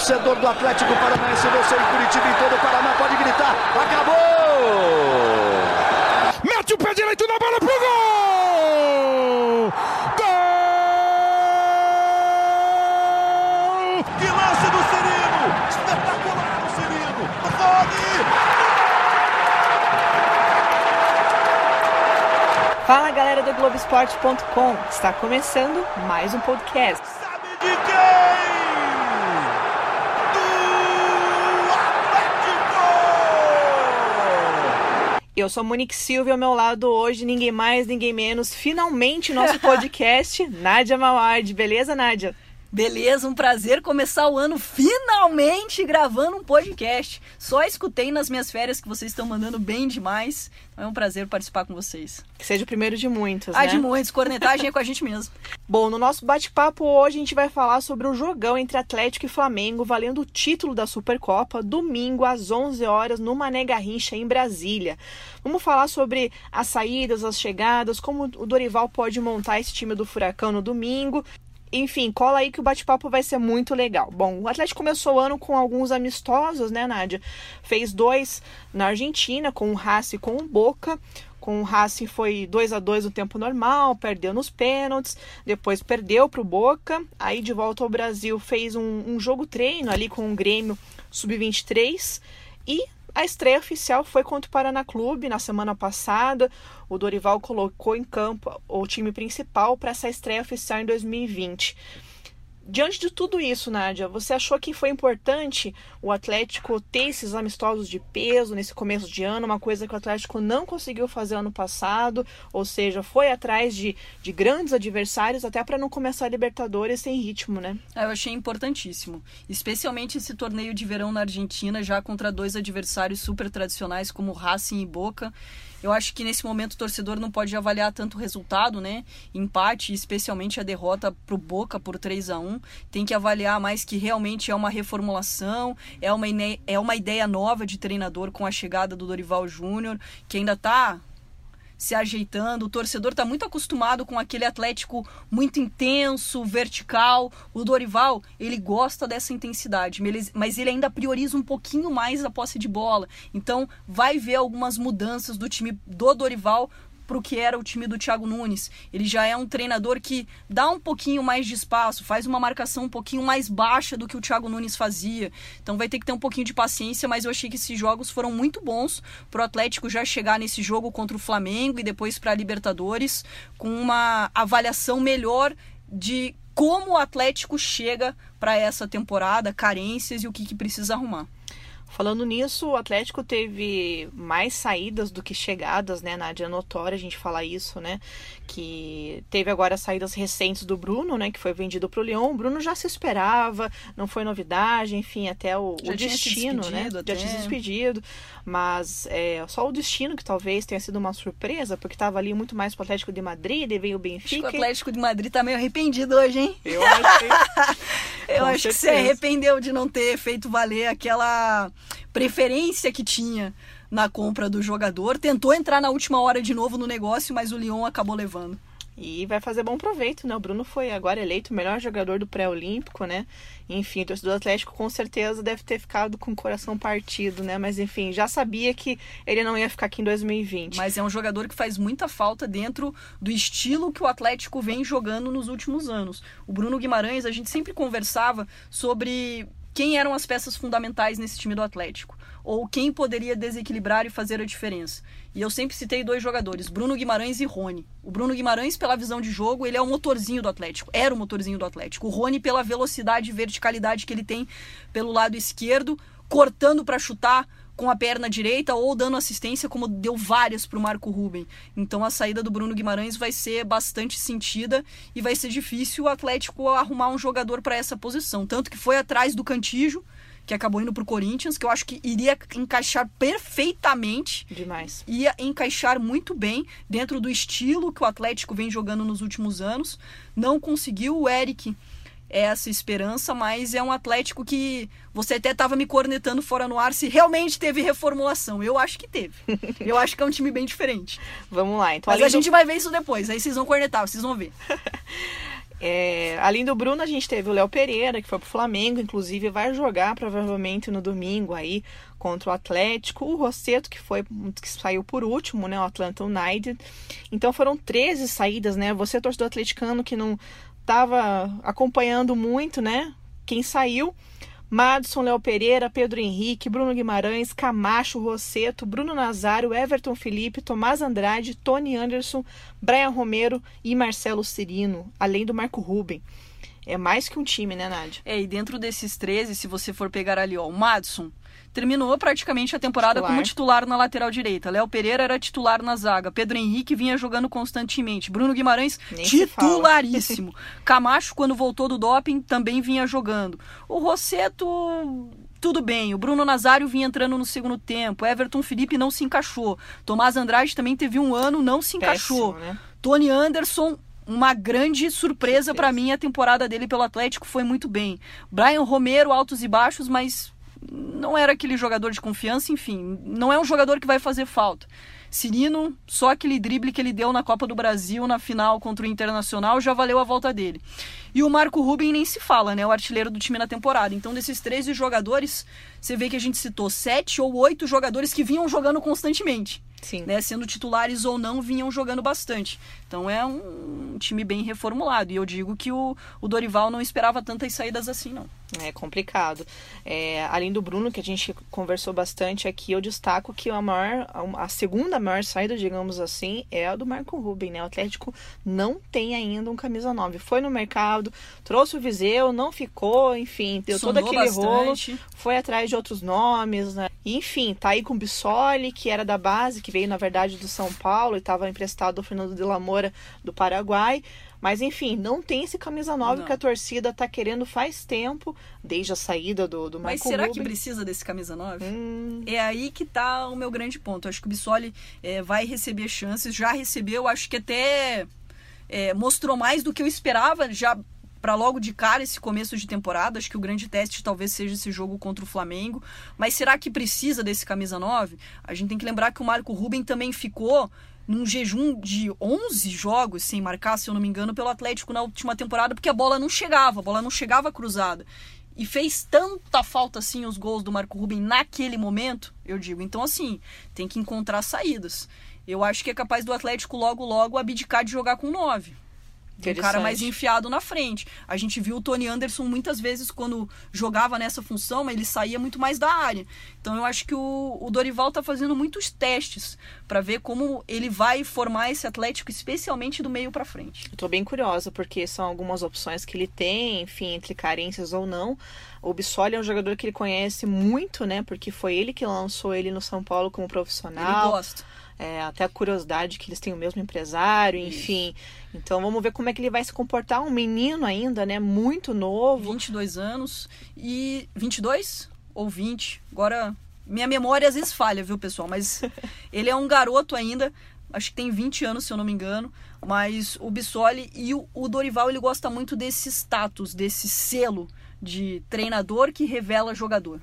torcedor do Atlético Paranaense, você em Curitiba e todo o Paraná pode gritar: acabou! Mete o pé direito na bola pro gol! Gol! Que lance do Cirino! Espetacular o Cirino! Fala galera do Globoesporte.com, está começando mais um podcast. Sabe de quem? Eu sou Monique Silva e ao meu lado hoje ninguém mais, ninguém menos, finalmente nosso podcast, Nádia Mawad. Beleza, Nádia? Beleza, um prazer começar o ano finalmente gravando um podcast. Só escutei nas minhas férias que vocês estão mandando bem demais. Então é um prazer participar com vocês. Que seja o primeiro de muitos, Ah, né? de muitos, cornetagem é com a gente mesmo. Bom, no nosso bate-papo hoje a gente vai falar sobre o jogão entre Atlético e Flamengo, valendo o título da Supercopa, domingo às 11 horas no Mané Garrincha, em Brasília. Vamos falar sobre as saídas, as chegadas, como o Dorival pode montar esse time do Furacão no domingo. Enfim, cola aí que o bate-papo vai ser muito legal. Bom, o Atlético começou o ano com alguns amistosos, né, Nádia? Fez dois na Argentina, com o Racing e com o Boca. Com o Racing foi 2 a 2 no tempo normal, perdeu nos pênaltis, depois perdeu para o Boca. Aí de volta ao Brasil fez um, um jogo treino ali com o Grêmio Sub-23 e a estreia oficial foi contra o Paraná Clube na semana passada. O Dorival colocou em campo o time principal para essa estreia oficial em 2020. Diante de tudo isso, Nádia, você achou que foi importante o Atlético ter esses amistosos de peso nesse começo de ano, uma coisa que o Atlético não conseguiu fazer ano passado, ou seja, foi atrás de, de grandes adversários até para não começar a Libertadores sem ritmo, né? Ah, Eu achei importantíssimo. Especialmente esse torneio de verão na Argentina, já contra dois adversários super tradicionais como Racing e Boca. Eu acho que nesse momento o torcedor não pode avaliar tanto o resultado, né? Empate, especialmente a derrota pro Boca por 3 a 1 Tem que avaliar mais que realmente é uma reformulação, é uma, é uma ideia nova de treinador com a chegada do Dorival Júnior, que ainda tá se ajeitando. O torcedor está muito acostumado com aquele Atlético muito intenso, vertical. O Dorival, ele gosta dessa intensidade, mas ele ainda prioriza um pouquinho mais a posse de bola. Então, vai ver algumas mudanças do time do Dorival para o que era o time do Thiago Nunes. Ele já é um treinador que dá um pouquinho mais de espaço, faz uma marcação um pouquinho mais baixa do que o Thiago Nunes fazia. Então vai ter que ter um pouquinho de paciência, mas eu achei que esses jogos foram muito bons pro Atlético já chegar nesse jogo contra o Flamengo e depois para a Libertadores com uma avaliação melhor de como o Atlético chega para essa temporada, carências e o que, que precisa arrumar. Falando nisso, o Atlético teve mais saídas do que chegadas, né? Nádia, é notória a gente falar isso, né? Que teve agora as saídas recentes do Bruno, né? Que foi vendido pro Lyon. O Bruno já se esperava, não foi novidade, enfim, até o, Já o tinha se destino, né? despedido Já tinha se até. despedido. Mas é só o destino que talvez tenha sido uma surpresa, porque tava ali muito mais pro Atlético de Madrid, e veio o Acho que o Benfica. Atlético de Madrid tá meio arrependido hoje, hein? Eu achei. Eu acho que se certeza. arrependeu de não ter feito valer aquela preferência que tinha na compra do jogador. Tentou entrar na última hora de novo no negócio, mas o Lyon acabou levando. E vai fazer bom proveito, né? O Bruno foi agora eleito o melhor jogador do pré-olímpico, né? Enfim, o torcedor do Atlético com certeza deve ter ficado com o coração partido, né? Mas enfim, já sabia que ele não ia ficar aqui em 2020. Mas é um jogador que faz muita falta dentro do estilo que o Atlético vem jogando nos últimos anos. O Bruno Guimarães, a gente sempre conversava sobre quem eram as peças fundamentais nesse time do Atlético. Ou quem poderia desequilibrar e fazer a diferença. E eu sempre citei dois jogadores, Bruno Guimarães e Rony. O Bruno Guimarães, pela visão de jogo, ele é o motorzinho do Atlético. Era o motorzinho do Atlético. O Rony, pela velocidade e verticalidade que ele tem pelo lado esquerdo, cortando para chutar, com a perna direita ou dando assistência, como deu várias para o Marco Ruben. Então a saída do Bruno Guimarães vai ser bastante sentida e vai ser difícil o Atlético arrumar um jogador para essa posição. Tanto que foi atrás do Cantijo, que acabou indo para o Corinthians, que eu acho que iria encaixar perfeitamente Demais. ia encaixar muito bem dentro do estilo que o Atlético vem jogando nos últimos anos. Não conseguiu o Eric é essa esperança, mas é um Atlético que você até estava me cornetando fora no ar se realmente teve reformulação. Eu acho que teve. Eu acho que é um time bem diferente. Vamos lá. Então, Mas a do- gente vai ver isso depois. Aí vocês vão cornetar, vocês vão ver. É, além do Bruno, a gente teve o Léo Pereira, que foi pro Flamengo, inclusive vai jogar provavelmente no domingo aí contra o Atlético. O Rosseto, que foi que saiu por último, né? O Atlanta United. Então foram 13 saídas, né? Você, torcedor atleticano, que não estava acompanhando muito, né? Quem saiu. Madison, Léo Pereira, Pedro Henrique, Bruno Guimarães, Camacho, Rosseto, Bruno Nazário, Everton Felipe, Tomás Andrade, Tony Anderson, Brian Romero e Marcelo Cirino, além do Marco Ruben. É mais que um time, né, Nádia? É, e dentro desses 13, se você for pegar ali, ó, o Madison, terminou praticamente a temporada titular. como titular na lateral direita. Léo Pereira era titular na zaga. Pedro Henrique vinha jogando constantemente. Bruno Guimarães, Nem titularíssimo. Camacho, quando voltou do doping, também vinha jogando. O Rosseto tudo bem, o Bruno Nazário vinha entrando no segundo tempo, Everton Felipe não se encaixou, Tomás Andrade também teve um ano, não se encaixou. Péssimo, né? Tony Anderson, uma grande surpresa para mim, a temporada dele pelo Atlético foi muito bem. Brian Romero, altos e baixos, mas não era aquele jogador de confiança, enfim, não é um jogador que vai fazer falta. Cirino, só aquele drible que ele deu na Copa do Brasil na final contra o Internacional já valeu a volta dele. E o Marco Ruben nem se fala, né? O artilheiro do time na temporada. Então, desses 13 jogadores, você vê que a gente citou sete ou oito jogadores que vinham jogando constantemente. Sim. Né, sendo titulares ou não, vinham jogando bastante. Então é um time bem reformulado. E eu digo que o, o Dorival não esperava tantas saídas assim, não. É complicado. É, além do Bruno, que a gente conversou bastante aqui, eu destaco que a maior, a segunda maior saída, digamos assim, é a do Marco Ruben, né? O Atlético não tem ainda um camisa 9. Foi no mercado, trouxe o Viseu, não ficou, enfim, deu Sondou todo aquele bastante. rolo, foi atrás de outros nomes, né? enfim, tá aí com o Bissoli, que era da base, que veio, na verdade, do São Paulo e estava emprestado ao Fernando de la Moura do Paraguai. Mas enfim, não tem esse camisa 9 não. que a torcida tá querendo faz tempo, desde a saída do, do Mas será Rubin. que precisa desse camisa 9? Hum. É aí que tá o meu grande ponto. acho que o Bissoli é, vai receber chances, já recebeu, acho que até é, mostrou mais do que eu esperava, já para logo de cara esse começo de temporada. Acho que o grande teste talvez seja esse jogo contra o Flamengo. Mas será que precisa desse camisa 9? A gente tem que lembrar que o Marco Ruben também ficou num jejum de 11 jogos sem marcar, se eu não me engano, pelo Atlético na última temporada, porque a bola não chegava, a bola não chegava cruzada. E fez tanta falta assim os gols do Marco Ruben naquele momento, eu digo. Então, assim, tem que encontrar saídas. Eu acho que é capaz do Atlético logo, logo abdicar de jogar com 9 um cara mais enfiado na frente. A gente viu o Tony Anderson muitas vezes quando jogava nessa função, mas ele saía muito mais da área. Então eu acho que o, o Dorival tá fazendo muitos testes para ver como ele vai formar esse Atlético, especialmente do meio para frente. Eu tô bem curiosa porque são algumas opções que ele tem, enfim, entre carências ou não. O Bissoli é um jogador que ele conhece muito, né? Porque foi ele que lançou ele no São Paulo como profissional. Ele gosta. É, até a curiosidade que eles têm o mesmo empresário, enfim. Então vamos ver como é que ele vai se comportar. Um menino ainda, né? Muito novo. 22 anos. E 22 ou 20? Agora, minha memória às vezes falha, viu, pessoal? Mas ele é um garoto ainda. Acho que tem 20 anos, se eu não me engano. Mas o Bissoli e o, o Dorival, ele gosta muito desse status, desse selo de treinador que revela jogador.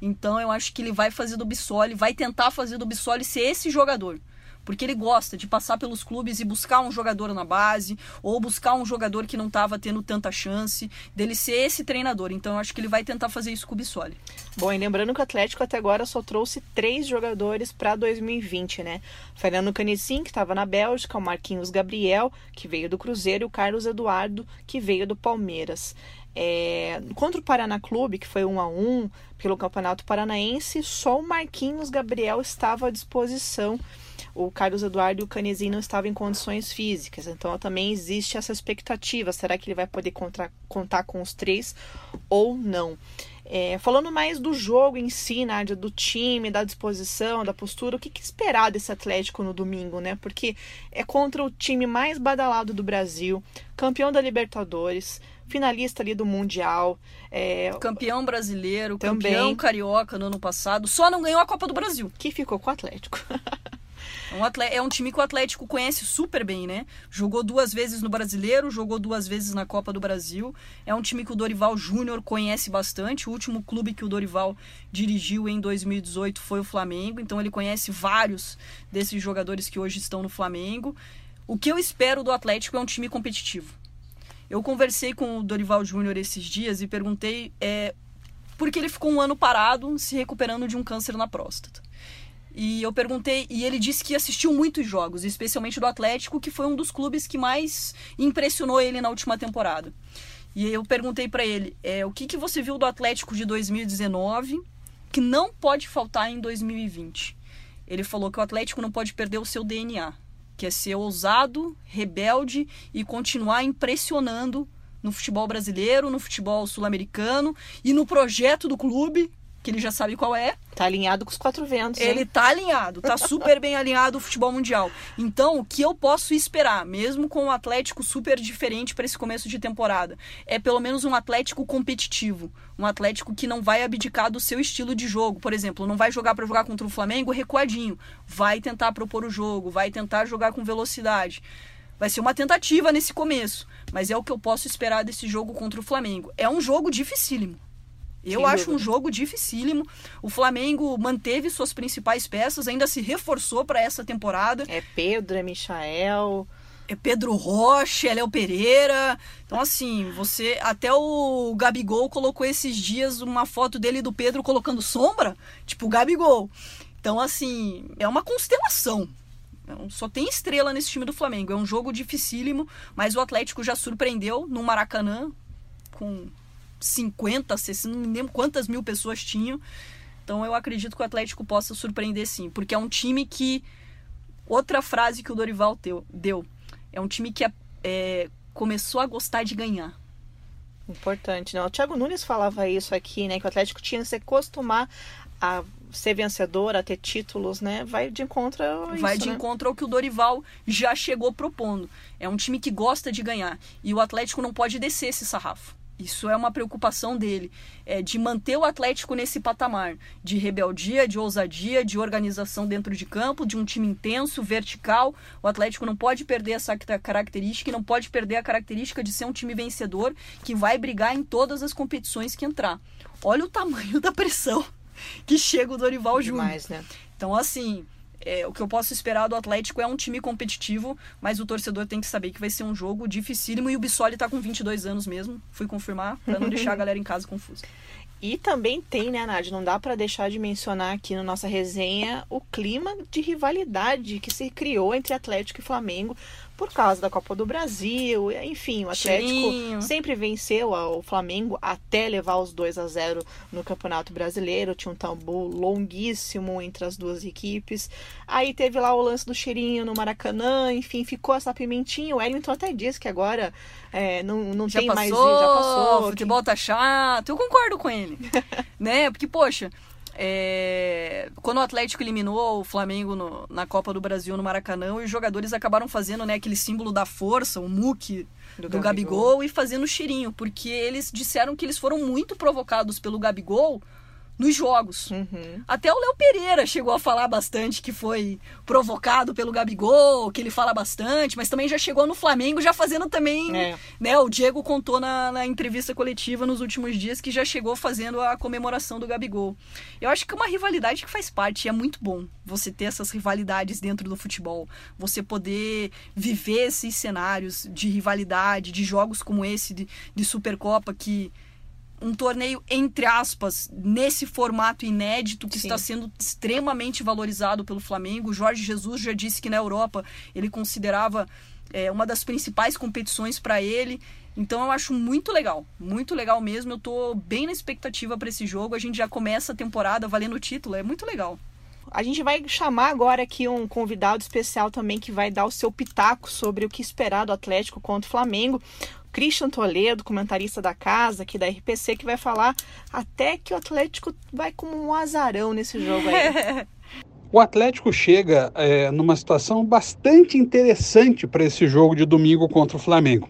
Então eu acho que ele vai fazer do Bissoli, vai tentar fazer do Bissoli ser esse jogador. Porque ele gosta de passar pelos clubes e buscar um jogador na base, ou buscar um jogador que não estava tendo tanta chance, dele ser esse treinador. Então eu acho que ele vai tentar fazer isso com o Bissoli. Bom, e lembrando que o Atlético até agora só trouxe três jogadores para 2020, né? Fernando Canicim, que estava na Bélgica, o Marquinhos Gabriel, que veio do Cruzeiro, e o Carlos Eduardo, que veio do Palmeiras. É, contra o Paraná Clube, que foi um a um pelo Campeonato Paranaense, só o Marquinhos Gabriel estava à disposição. O Carlos Eduardo e o Canezinho não estavam em condições físicas. Então também existe essa expectativa. Será que ele vai poder contra, contar com os três ou não? É, falando mais do jogo em si, Nádia, do time, da disposição, da postura, o que, que, esperar desse Atlético no domingo, né? Porque é contra o time mais badalado do Brasil, campeão da Libertadores, finalista ali do Mundial. É... Campeão brasileiro, também. campeão carioca no ano passado, só não ganhou a Copa do Brasil. Que ficou com o Atlético. Um, atleta, é um time que o Atlético conhece super bem, né? Jogou duas vezes no Brasileiro, jogou duas vezes na Copa do Brasil. É um time que o Dorival Júnior conhece bastante. O último clube que o Dorival dirigiu em 2018 foi o Flamengo, então ele conhece vários desses jogadores que hoje estão no Flamengo. O que eu espero do Atlético é um time competitivo. Eu conversei com o Dorival Júnior esses dias e perguntei é, por que ele ficou um ano parado se recuperando de um câncer na próstata. E eu perguntei, e ele disse que assistiu muitos jogos, especialmente do Atlético, que foi um dos clubes que mais impressionou ele na última temporada. E eu perguntei para ele, é, o que, que você viu do Atlético de 2019 que não pode faltar em 2020? Ele falou que o Atlético não pode perder o seu DNA, que é ser ousado, rebelde e continuar impressionando no futebol brasileiro, no futebol sul-americano e no projeto do clube, que ele já sabe qual é. Tá alinhado com os quatro ventos. Ele hein? tá alinhado, tá super bem alinhado o futebol mundial. Então, o que eu posso esperar, mesmo com um Atlético super diferente para esse começo de temporada, é pelo menos um Atlético competitivo, um Atlético que não vai abdicar do seu estilo de jogo. Por exemplo, não vai jogar para jogar contra o Flamengo recuadinho, vai tentar propor o jogo, vai tentar jogar com velocidade. Vai ser uma tentativa nesse começo, mas é o que eu posso esperar desse jogo contra o Flamengo. É um jogo dificílimo. Eu Sem acho um jogo dificílimo. O Flamengo manteve suas principais peças, ainda se reforçou para essa temporada. É Pedro, é Michael. É Pedro Rocha, é Léo Pereira. Então, assim, você. Até o Gabigol colocou esses dias uma foto dele e do Pedro colocando sombra. Tipo, Gabigol. Então, assim, é uma constelação. Não- Só tem estrela nesse time do Flamengo. É um jogo dificílimo, mas o Atlético já surpreendeu no Maracanã com 50, 60, não me lembro quantas mil pessoas tinham. Então eu acredito que o Atlético possa surpreender sim, porque é um time que. Outra frase que o Dorival teu- deu. É um time que é- é, começou a gostar de ganhar. Importante, né? O Thiago Nunes falava isso aqui, né? Que o Atlético tinha que se acostumar a ser vencedor, a ter títulos, né? Vai de encontro a isso, Vai de né? encontro ao que o Dorival já chegou propondo. É um time que gosta de ganhar. E o Atlético não pode descer esse sarrafo. Isso é uma preocupação dele, é de manter o Atlético nesse patamar de rebeldia, de ousadia, de organização dentro de campo, de um time intenso, vertical. O Atlético não pode perder essa ca- característica e não pode perder a característica de ser um time vencedor que vai brigar em todas as competições que entrar. Olha o tamanho da pressão que chega o Dorival Júnior. Né? Então, assim, é, o que eu posso esperar do Atlético é um time competitivo, mas o torcedor tem que saber que vai ser um jogo dificílimo e o Bissoli tá com 22 anos mesmo. Fui confirmar, pra não deixar a galera em casa confusa. E também tem, né, Nádia? Não dá pra deixar de mencionar aqui na nossa resenha o clima de rivalidade que se criou entre Atlético e Flamengo por causa da Copa do Brasil. Enfim, o Atlético Cheirinho. sempre venceu o Flamengo até levar os 2 a 0 no Campeonato Brasileiro. Tinha um tabu longuíssimo entre as duas equipes. Aí teve lá o lance do cheirinho no Maracanã. Enfim, ficou essa pimentinha. O Wellington até disse que agora é, não, não Já tem passou, mais já passou. o futebol tá chato. Eu concordo com ele. né? Porque, poxa, é, quando o Atlético eliminou o Flamengo no- na Copa do Brasil no Maracanã, os jogadores acabaram fazendo né, aquele símbolo da força, o muque Do do, Gabigol. Gabigol. e fazendo cheirinho, porque eles disseram que eles foram muito provocados pelo Gabigol nos jogos. Uhum. Até o Léo Pereira chegou a falar bastante que foi provocado pelo Gabigol, que ele fala bastante, mas também já chegou no Flamengo já fazendo também, É. né? O Diego contou na, na entrevista coletiva nos últimos dias que já chegou fazendo a comemoração do Gabigol. Eu acho que é uma rivalidade que faz parte, e é muito bom você ter essas rivalidades dentro do futebol, você poder viver esses cenários de rivalidade, de jogos como esse de, de Supercopa que um torneio, entre aspas, nesse formato inédito que Sim. está sendo extremamente valorizado pelo Flamengo. O Jorge Jesus já disse que na Europa ele considerava é, uma das principais competições para ele. Então eu acho muito legal, muito legal mesmo. Eu tô bem na expectativa para esse jogo. A gente já começa a temporada valendo o título, é muito legal. A gente vai chamar agora aqui um convidado especial também que vai dar o seu pitaco sobre o que esperar do Atlético contra o Flamengo. Christian Toledo, comentarista da casa aqui da RPC, que vai falar até que o Atlético vai como um azarão nesse jogo aí. O Atlético chega é, numa situação bastante interessante para esse jogo de domingo contra o Flamengo.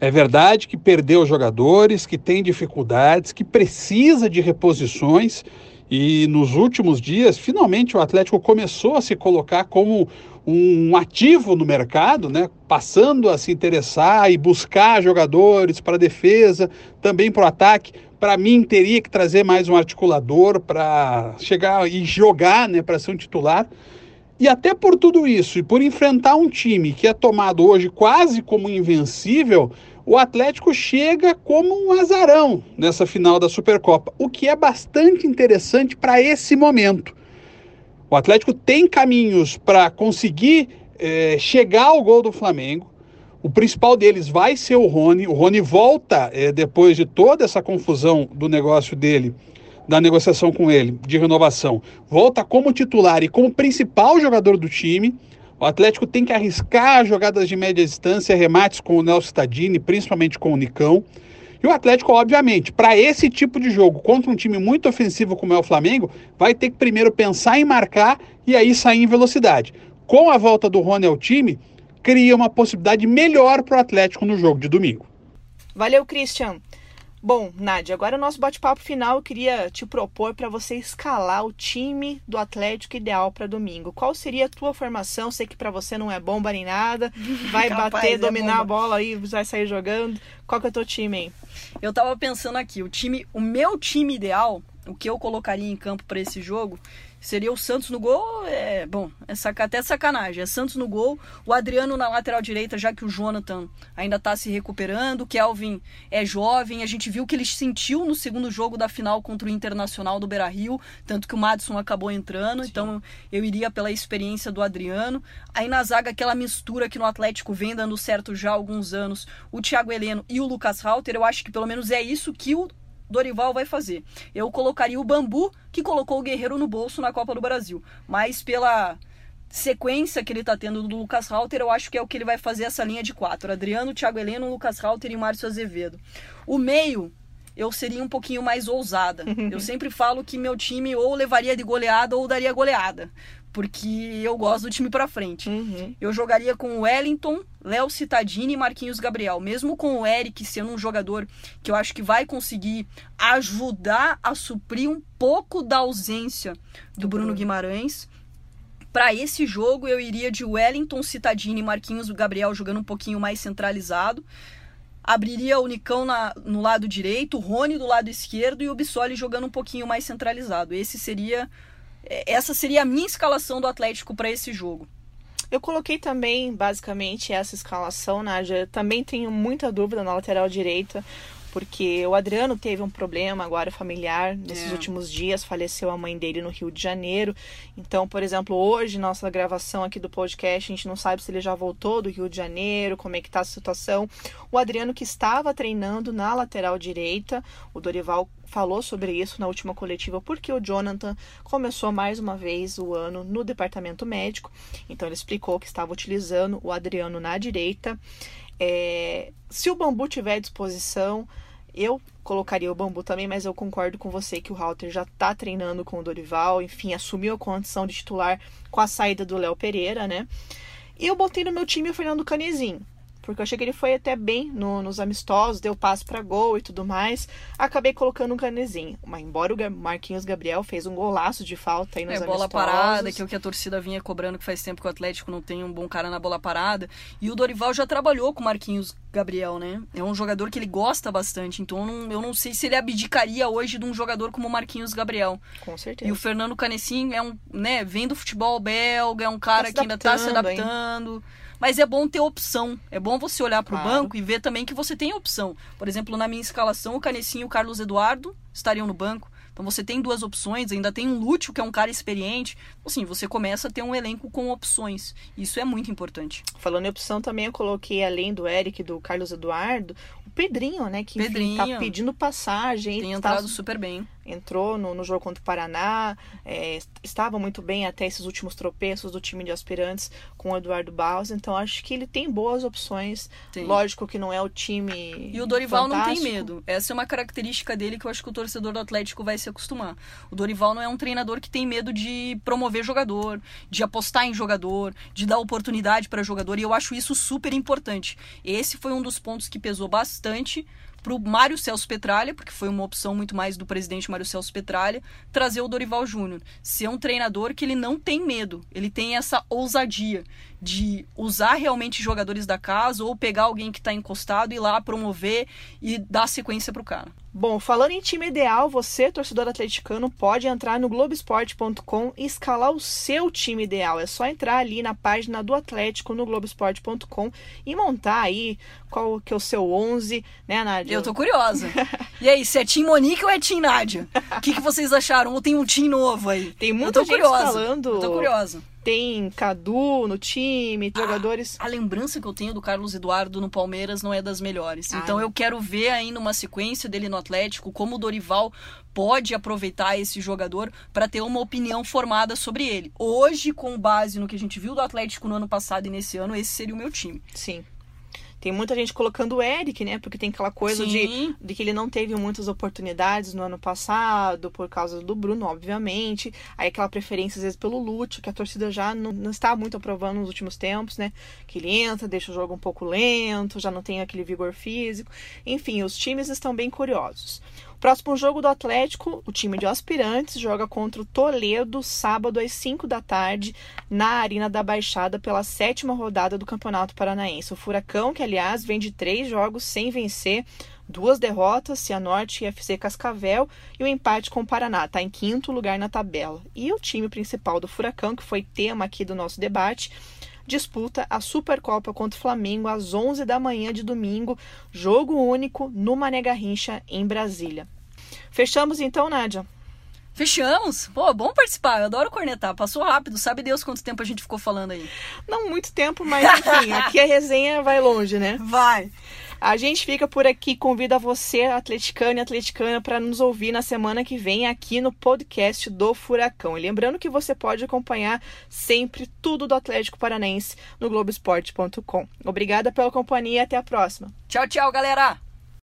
É verdade que perdeu jogadores, que tem dificuldades, que precisa de reposições e nos últimos dias, finalmente o Atlético começou a se colocar como um ativo no mercado, né? passando a se interessar e buscar jogadores para defesa, também para o ataque. Para mim, teria que trazer mais um articulador para chegar e jogar, né, para ser um titular. E até por tudo isso, e por enfrentar um time que é tomado hoje quase como invencível, o Atlético chega como um azarão nessa final da Supercopa, o que é bastante interessante para esse momento. O Atlético tem caminhos para conseguir é, chegar ao gol do Flamengo. O principal deles vai ser o Rony. O Rony volta é, depois de toda essa confusão do negócio dele, da negociação com ele, de renovação. Volta como titular e como principal jogador do time. O Atlético tem que arriscar jogadas de média distância, remates com o Nelson Stadini, principalmente com o Nicão. E o Atlético, obviamente, para esse tipo de jogo, contra um time muito ofensivo como é o Flamengo, vai ter que primeiro pensar em marcar e aí sair em velocidade. Com a volta do Rony ao time, cria uma possibilidade melhor para o Atlético no jogo de domingo. Valeu, Christian. Bom, Nádia, agora o nosso bate-papo final eu queria te propor para você escalar o time do Atlético ideal para domingo. Qual seria a tua formação? Sei que para você não é bomba nem nada, vai Capaz, bater, é dominar bomba. a bola aí, vai sair jogando. Qual que é o teu time, hein? Eu tava pensando aqui, o time, o meu time ideal, o que eu colocaria em campo para esse jogo, seria o Santos no gol, é, bom, é saca, até sacanagem, é Santos no gol, o Adriano na lateral direita, já que o Jonathan ainda tá se recuperando, o Kelvin é jovem, a gente viu que ele sentiu no segundo jogo da final contra o Internacional do Beira-Rio, tanto que o Madison acabou entrando, então eu iria pela experiência do Adriano. Aí na zaga aquela mistura que no Atlético vem dando certo já há alguns anos, o Thiago Heleno e o Lucas Rauter, eu acho que pelo menos é isso que o Dorival vai fazer. Eu colocaria o Bambu, que colocou o Guerreiro no bolso na Copa do Brasil. Mas pela sequência que ele tá tendo do Lucas Rauter, eu acho que é o que ele vai fazer essa linha de quatro. Adriano, Thiago Heleno, Lucas Rauter e Márcio Azevedo. O meio, eu seria um pouquinho mais ousada. Eu sempre falo que meu time ou levaria de goleada ou daria goleada. Porque eu gosto do time pra frente. Uhum. Eu jogaria com o Wellington, Léo Cittadini e Marquinhos Gabriel. Mesmo com o Eric sendo um jogador que eu acho que vai conseguir ajudar a suprir um pouco da ausência do Bruno Guimarães. Para esse jogo eu iria de Wellington, Cittadini e Marquinhos Gabriel jogando um pouquinho mais centralizado. Abriria o Nicão na, no lado direito, o Rony do lado esquerdo e o Bissoli jogando um pouquinho mais centralizado. Esse seria essa seria a minha escalação do Atlético para esse jogo. Eu coloquei também, basicamente, essa escalação, Nádia. Eu também tenho muita dúvida na lateral direita, porque o Adriano teve um problema agora familiar nesses É. últimos dias, faleceu a mãe dele no Rio de Janeiro. Então, por exemplo, hoje, nossa gravação aqui do podcast, a gente não sabe se ele já voltou do Rio de Janeiro, como é que tá a situação. O Adriano que estava treinando na lateral direita, o Dorival falou sobre isso na última coletiva, porque o Jonathan começou mais uma vez o ano no departamento médico. Então ele explicou que estava utilizando o Adriano na direita. É, se o Bambu tiver à disposição, eu colocaria o Bambu também, mas eu concordo com você que o Halter já tá treinando com o Dorival, enfim, assumiu a condição de titular com a saída do Léo Pereira, né? E eu botei no meu time o Fernando Canezinho. Porque eu achei que ele foi até bem no- nos amistosos, deu passe para gol e tudo mais. Acabei colocando um canezinho. Mas embora o Marquinhos Gabriel fez um golaço de falta aí nos É, bola amistosos. parada, que é o que a torcida vinha cobrando, que faz tempo que o Atlético não tem um bom cara na bola parada. E o Dorival já trabalhou com o Marquinhos Gabriel, né? É um jogador que ele gosta bastante, então eu não, eu não sei se ele abdicaria hoje de um jogador como o Marquinhos Gabriel. Com certeza. E o Fernando Canessim é um, né, vem do futebol belga, é um cara se que ainda tá se adaptando, hein? Mas é bom ter opção. É bom você olhar pro Claro. banco e ver também que você tem opção. Por exemplo, na minha escalação, o Canessim e o Carlos Eduardo estariam no banco. Então você tem duas opções, ainda tem um Lúcio, que é um cara experiente. Assim, você começa a ter um elenco com opções. Isso é muito importante. Falando em opção também, eu coloquei, além do Eric e do Carlos Eduardo, o Pedrinho, né? Que enfim, Pedrinho. tá pedindo passagem. Tem tá- entrado super bem. entrou no, no jogo contra o Paraná, é, estava muito bem até esses últimos tropeços do time de aspirantes com o Eduardo Barros, então acho que ele tem boas opções. Lógico que não é o time. E o Dorival não tem fantástico. medo. Essa é uma característica dele que eu acho que o torcedor do Atlético vai se acostumar. O Dorival não é um treinador que tem medo de promover jogador, de apostar em jogador, de dar oportunidade para jogador, e eu acho isso super importante. Esse foi um dos pontos que pesou bastante pro Mário Celso Petralha, porque foi uma opção muito mais do presidente Mário Celso Petralha, trazer o Dorival Júnior. Ser um treinador que ele não tem medo, ele tem essa ousadia de usar realmente jogadores da casa ou pegar alguém que está encostado e ir lá promover e dar sequência pro cara. Bom, falando em time ideal, você, torcedor atleticano, pode entrar no Globoesporte.com e escalar o seu time ideal. É só entrar ali na página do Atlético no Globoesporte.com e montar aí qual que é o seu 11, né, Nádia? Eu tô curiosa. e aí, se é Team Monique ou é Team Nádia? O que, que vocês acharam? Ou tem um time novo aí? Tem muita gente curiosa. falando. Eu tô curiosa. Tem Cadu no time, jogadores. A lembrança que eu tenho do Carlos Eduardo no Palmeiras não é das melhores. Ah. Então eu quero ver aí numa sequência dele no Atlético como o Dorival pode aproveitar esse jogador para ter uma opinião formada sobre ele. Hoje, com base no que a gente viu do Atlético no ano passado e nesse ano, esse seria o meu time. Sim. Tem muita gente colocando o Eric, né? Porque tem aquela coisa de, de que ele não teve muitas oportunidades no ano passado, por causa do Bruno, obviamente. Aí aquela preferência, às vezes, pelo Lúcio, que a torcida já não, não está muito aprovando nos últimos tempos, né? Que ele entra, deixa o jogo um pouco lento, já não tem aquele vigor físico. Enfim, os times estão bem curiosos. Próximo jogo do Atlético, o time de aspirantes joga contra o Toledo, sábado às 5 da tarde, na Arena da Baixada, pela sétima rodada do Campeonato Paranaense. O Furacão, que aliás vem de três jogos sem vencer, duas derrotas, Cianorte e FC Cascavel, e o empate com o Paraná, está em quinto lugar na tabela. E o time principal do Furacão, que foi tema aqui do nosso debate, disputa a Supercopa contra o Flamengo às 11 da manhã de domingo, jogo único no Mané Garrincha, em Brasília. Fechamos então, Nádia? Fechamos? Pô, bom participar. Eu adoro cornetar. Passou rápido. Sabe Deus quanto tempo a gente ficou falando aí. Não muito tempo, mas enfim, aqui a resenha vai longe, né? Vai. A gente fica por aqui, convida você, atleticano e atleticana, para nos ouvir na semana que vem aqui no podcast do Furacão. E lembrando que você pode acompanhar sempre tudo do Atlético Paranense no Globoesporte.com. Obrigada pela companhia e até a próxima. Tchau, tchau, galera.